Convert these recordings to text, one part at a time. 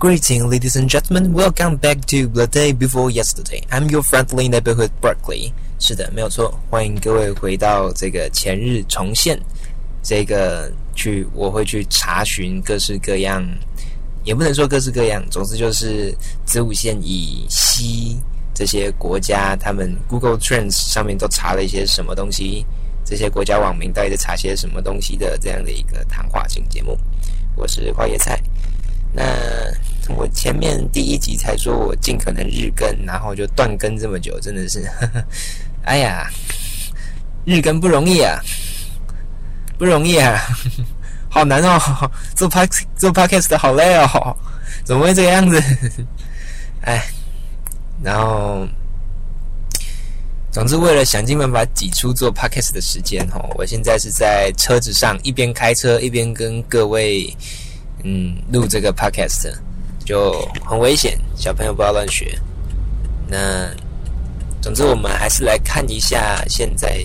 Greeting, ladies and gentlemen. Welcome back to The Day Before Yesterday. I'm your friendly neighborhood Berkeley. 是的，没有错。欢迎各位回到这个前日重现。这个去，我会去查询各式各样，也不能说各式各样。总之就是子午线以西这些国家，他们 Google Trends 上面都查了一些什么东西。这些国家网民到底在查些什么东西的这样的一个谈话性节目。我是花椰菜。那我前面第一集才说我尽可能日更，然后就断更这么久，真的是，哎呀，日更不容易啊，不容易啊，好难哦，做 p 做 podcast 的好累哦，怎么会这个样子？哎，然后，总之为了想尽办法挤出做 podcast 的时间哦，我现在是在车子上一边开车一边跟各位。嗯，录这个 podcast 就很危险，小朋友不要乱学。那总之，我们还是来看一下现在。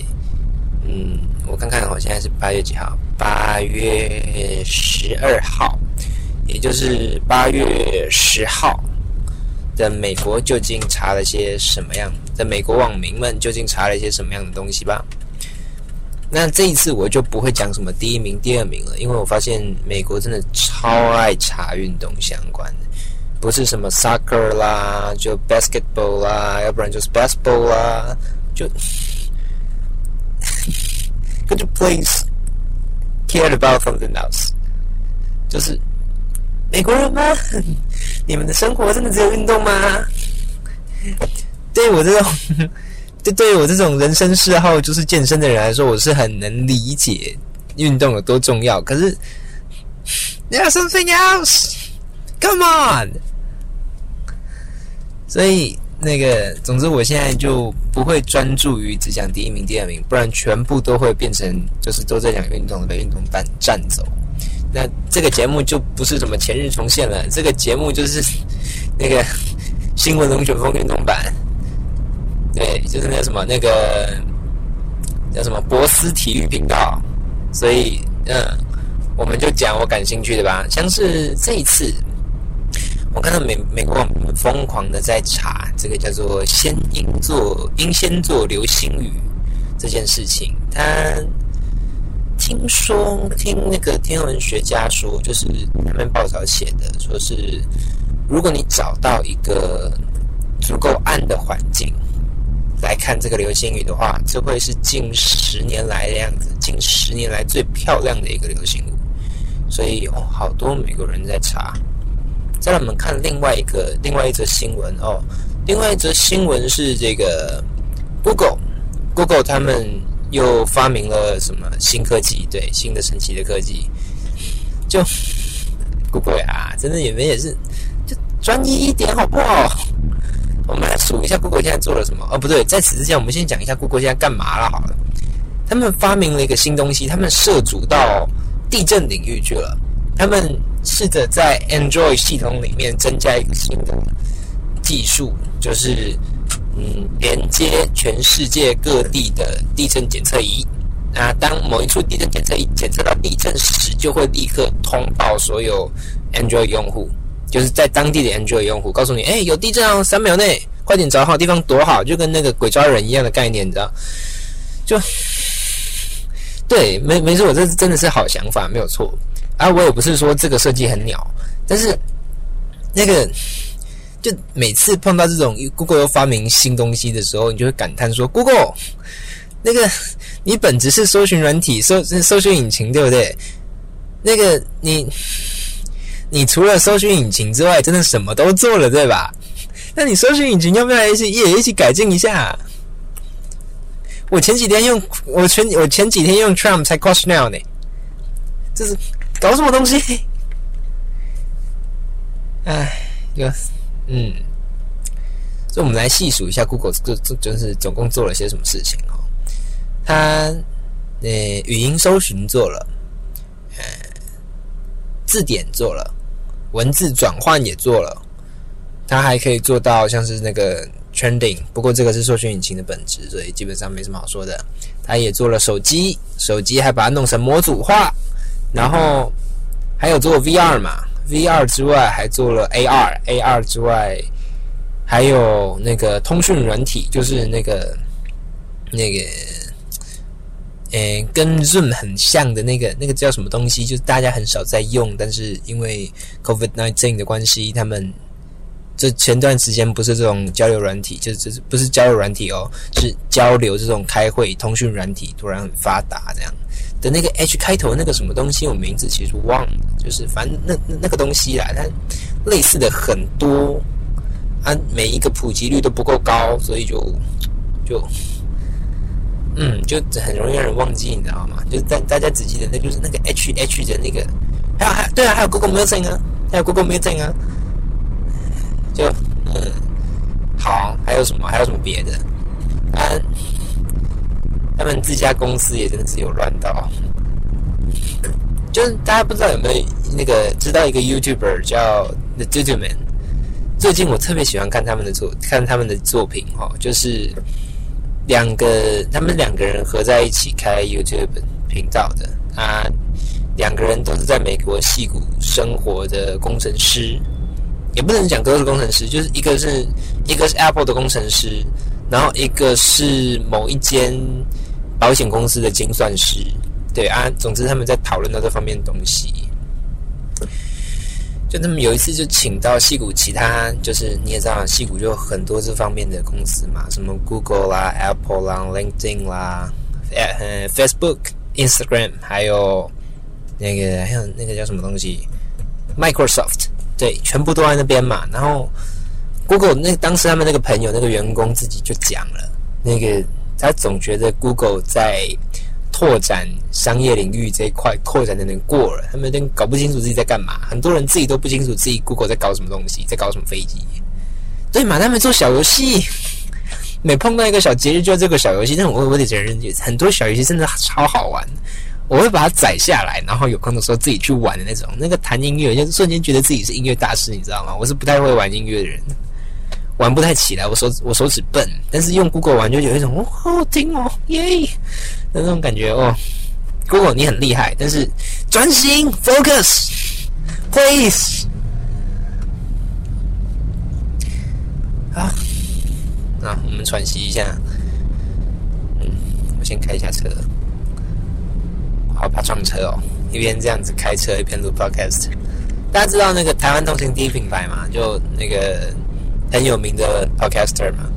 嗯，我看看，我现在是八月几号？八月十二号，也就是八月十号在美国究竟查了些什么样在？美国网民们究竟查了一些什么样的东西吧？那这一次我就不会讲什么第一名、第二名了，因为我发现美国真的超爱查运动相关的，不是什么 soccer 啦，就 basketball 啦，要不然就是 basketball 啦，就 could you please care about something else？就是美国人吗？你们的生活真的只有运动吗？对我这种。这对于我这种人生嗜好就是健身的人来说，我是很能理解运动有多重要。可是，There's something else. Come on. 所以那个，总之，我现在就不会专注于只讲第一名、第二名，不然全部都会变成就是都在讲运动的被运动班占走。那这个节目就不是什么前日重现了，这个节目就是那个新闻龙卷风运动版。对，就是那什么那个叫什么博斯体育频道，所以嗯，我们就讲我感兴趣的吧。像是这一次，我看到美美国疯狂的在查这个叫做“先英座英先座流星雨”这件事情。他听说听那个天文学家说，就是他们报道写的，说是如果你找到一个足够暗的环境。来看这个流星雨的话，这会是近十年来的样子，近十年来最漂亮的一个流星雨。所以哦，好多美国人在查。再让我们看另外一个另外一则新闻哦，另外一则新闻是这个 Google，Google 他们又发明了什么新科技？对，新的神奇的科技。就 Google 啊，真的你们也是，就专业一点好不好？我们来数一下 Google 现在做了什么？哦，不对，在此之前，我们先讲一下 Google 现在干嘛了。好了，他们发明了一个新东西，他们涉足到地震领域去了。他们试着在 Android 系统里面增加一个新的技术，就是嗯，连接全世界各地的地震检测仪。那当某一处地震检测仪检测到地震时，就会立刻通报所有 Android 用户。就是在当地的 Android 用户告诉你，哎，有地震哦，三秒内快点找好地方躲好，就跟那个鬼抓人一样的概念，你知道？就对，没没错，这真的是好想法，没有错。啊，我也不是说这个设计很鸟，但是那个就每次碰到这种 Google 又发明新东西的时候，你就会感叹说，Google 那个你本质是搜寻软体，搜搜寻引擎，对不对？那个你。你除了搜寻引擎之外，真的什么都做了，对吧？那你搜寻引擎要不要一起也一起改进一下？我前几天用我前我前几天用 Trump 才 Cost Now 呢，这是搞什么东西？哎，就嗯，所以我们来细数一下 Google 这这就是总共做了些什么事情哦。它呃语音搜寻做了，呃字典做了。文字转换也做了，它还可以做到像是那个 trending，不过这个是搜寻引擎的本质，所以基本上没什么好说的。它也做了手机，手机还把它弄成模组化，然后还有做 VR 嘛 VR 之外，还做了 AR，AR 之外，还有那个通讯软体，就是那个那个，诶，跟 Zoom 很像的那个，那个叫什么东西？就是大家很少在用，但是因为 COVID nineteen 的关系，他们这前段时间不是这种交流软体，就是就是不是交流软体哦，是交流这种开会通讯软体突然很发达这样。的那个 H 开头那个什么东西，我名字其实忘了，就是反正那那个东西啦，它类似的很多，啊，每一个普及率都不够高，所以就就嗯，就很容易让人忘记，你知道吗？就是大大家只记得那就是那个 H H 的那个，还有还对啊，还有 Google Music 啊，还有 Google Music 啊，就嗯，好，还有什么？还有什么别的？啊。他们自家公司也真的是有乱到，就是大家不知道有没有那个知道一个 YouTuber 叫 The Dudu Man，最近我特别喜欢看他们的作看他们的作品哈，就是两个他们两个人合在一起开 YouTube 频道的啊，两个人都是在美国戏谷生活的工程师，也不能讲都是工程师，就是一个是一个是 Apple 的工程师，然后一个是某一间。保险公司的精算师，对啊，总之他们在讨论到这方面的东西。就他们有一次就请到戏谷其他，就是你也知道，戏谷就很多这方面的公司嘛，什么 Google 啦、Apple 啦、LinkedIn 啦、呃 Facebook、Instagram，还有那个还有那个叫什么东西，Microsoft，对，全部都在那边嘛。然后 Google 那当时他们那个朋友那个员工自己就讲了那个。他总觉得 Google 在拓展商业领域这一块扩展的能过了，他们有点搞不清楚自己在干嘛。很多人自己都不清楚自己 Google 在搞什么东西，在搞什么飞机。对嘛？他们做小游戏，每碰到一个小节日就这个小游戏。但我我得承认，很多小游戏真的超好玩，我会把它载下来，然后有空的时候自己去玩的那种。那个弹音乐，就瞬间觉得自己是音乐大师，你知道吗？我是不太会玩音乐的人。玩不太起来，我手我手指笨，但是用 Google 玩就有一种哦，好听哦，耶那种感觉哦。Google 你很厉害，但是专心 focus，please。啊，那我们喘息一下。嗯，我先开一下车，好怕撞车哦。一边这样子开车，一边录 podcast。大家知道那个台湾通勤第一品牌嘛？就那个。很有名的 podcaster 嘛，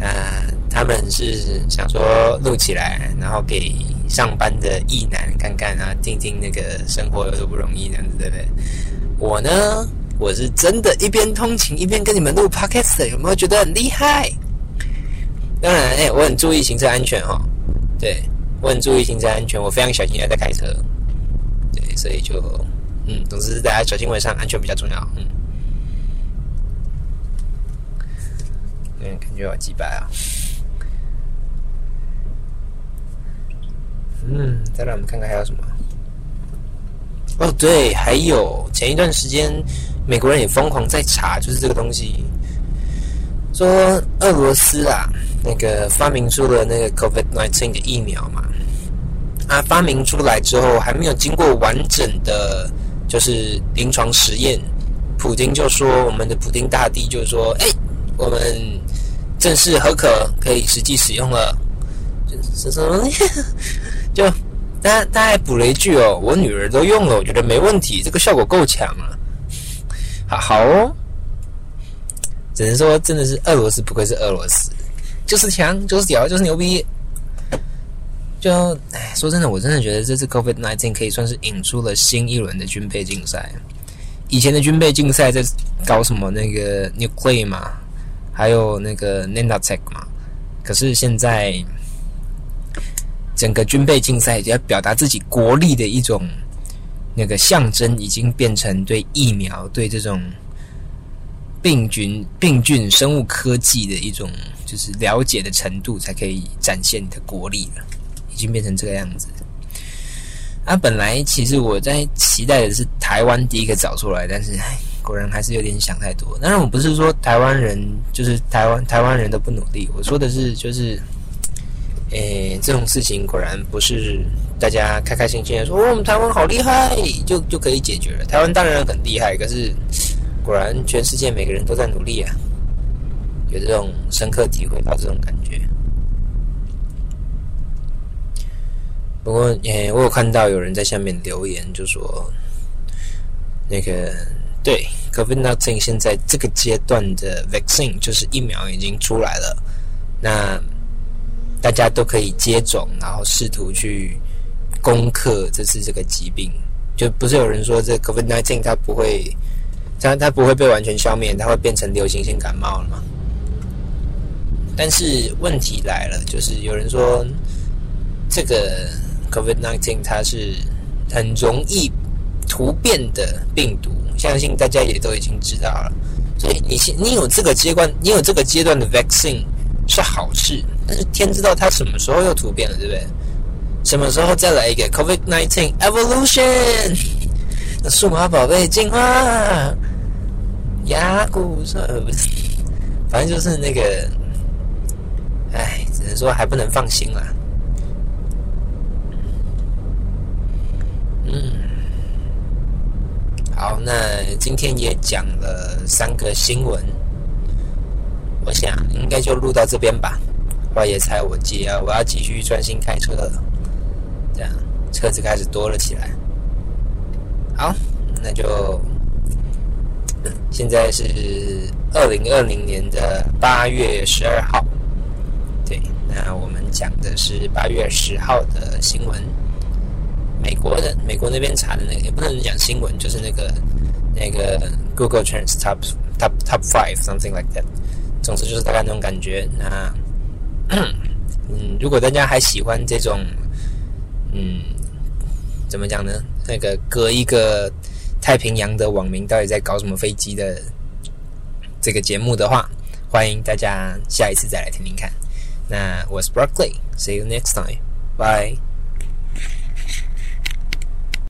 啊，他们是想说录起来，然后给上班的异男看看啊，听听那个生活有多不容易，这样子对不对？我呢，我是真的一边通勤一边跟你们录 podcast，有没有觉得很厉害？当然，哎，我很注意行车安全哈，对我很注意行车安全，我非常小心在开车，对，所以就，嗯，总之大家小心为上，安全比较重要，嗯。感觉好几百啊！嗯，再让我们看看还有什么。哦，对，还有前一段时间美国人也疯狂在查，就是这个东西，说俄罗斯啊，那个发明出了那个 COVID nineteen 的疫苗嘛，啊，发明出来之后还没有经过完整的，就是临床实验，普京就说，我们的普京大帝就说，哎，我们。正式合可，可以实际使用了。是什么？就他他还补了一句哦，我女儿都用了，我觉得没问题，这个效果够强了。好好哦，只能说真的是俄罗斯不愧是俄罗斯，就是强，就是屌，就是牛逼。就哎，说真的，我真的觉得这次 COVID nineteen 可以算是引出了新一轮的军备竞赛。以前的军备竞赛在搞什么那个 nuclear 嘛？还有那个 Nanotech 嘛，可是现在整个军备竞赛要表达自己国力的一种那个象征，已经变成对疫苗、对这种病菌、病菌生物科技的一种就是了解的程度，才可以展现你的国力了。已经变成这个样子。啊，本来其实我在期待的是台湾第一个找出来，但是。果然还是有点想太多。当然，我不是说台湾人就是台湾台湾人都不努力，我说的是就是诶，这种事情果然不是大家开开心心的说我们台湾好厉害就就可以解决了。台湾当然很厉害，可是果然全世界每个人都在努力啊，有这种深刻体会到这种感觉。不过，诶，我有看到有人在下面留言，就说那个对 COVID-19 现在这个阶段的 vaccine 就是疫苗已经出来了，那大家都可以接种，然后试图去攻克这次这个疾病。就不是有人说这 COVID-19 它不会，它它不会被完全消灭，它会变成流行性感冒了吗？但是问题来了，就是有人说这个。COVID-19 它是很容易突变的病毒，相信大家也都已经知道了。所以你现你有这个阶段，你有这个阶段的 vaccine 是好事，但是天知道它什么时候又突变了，对不对？什么时候再来一个 COVID-19 evolution？数码宝贝进化，牙骨说不是，反正就是那个，哎，只能说还不能放心了。嗯，好，那今天也讲了三个新闻，我想应该就录到这边吧。花野菜我接啊，我要继续专心开车了，这样车子开始多了起来。好，那就现在是二零二零年的八月十二号，对，那我们讲的是八月十号的新闻。美国的美国那边查的那个也不能讲新闻，就是那个那个 Google Trends Top Top Top Five something like that。总之就是大概那种感觉。那 嗯，如果大家还喜欢这种嗯怎么讲呢？那个隔一个太平洋的网民到底在搞什么飞机的这个节目的话，欢迎大家下一次再来听听看。那我是 Broccoli，see you next time，bye。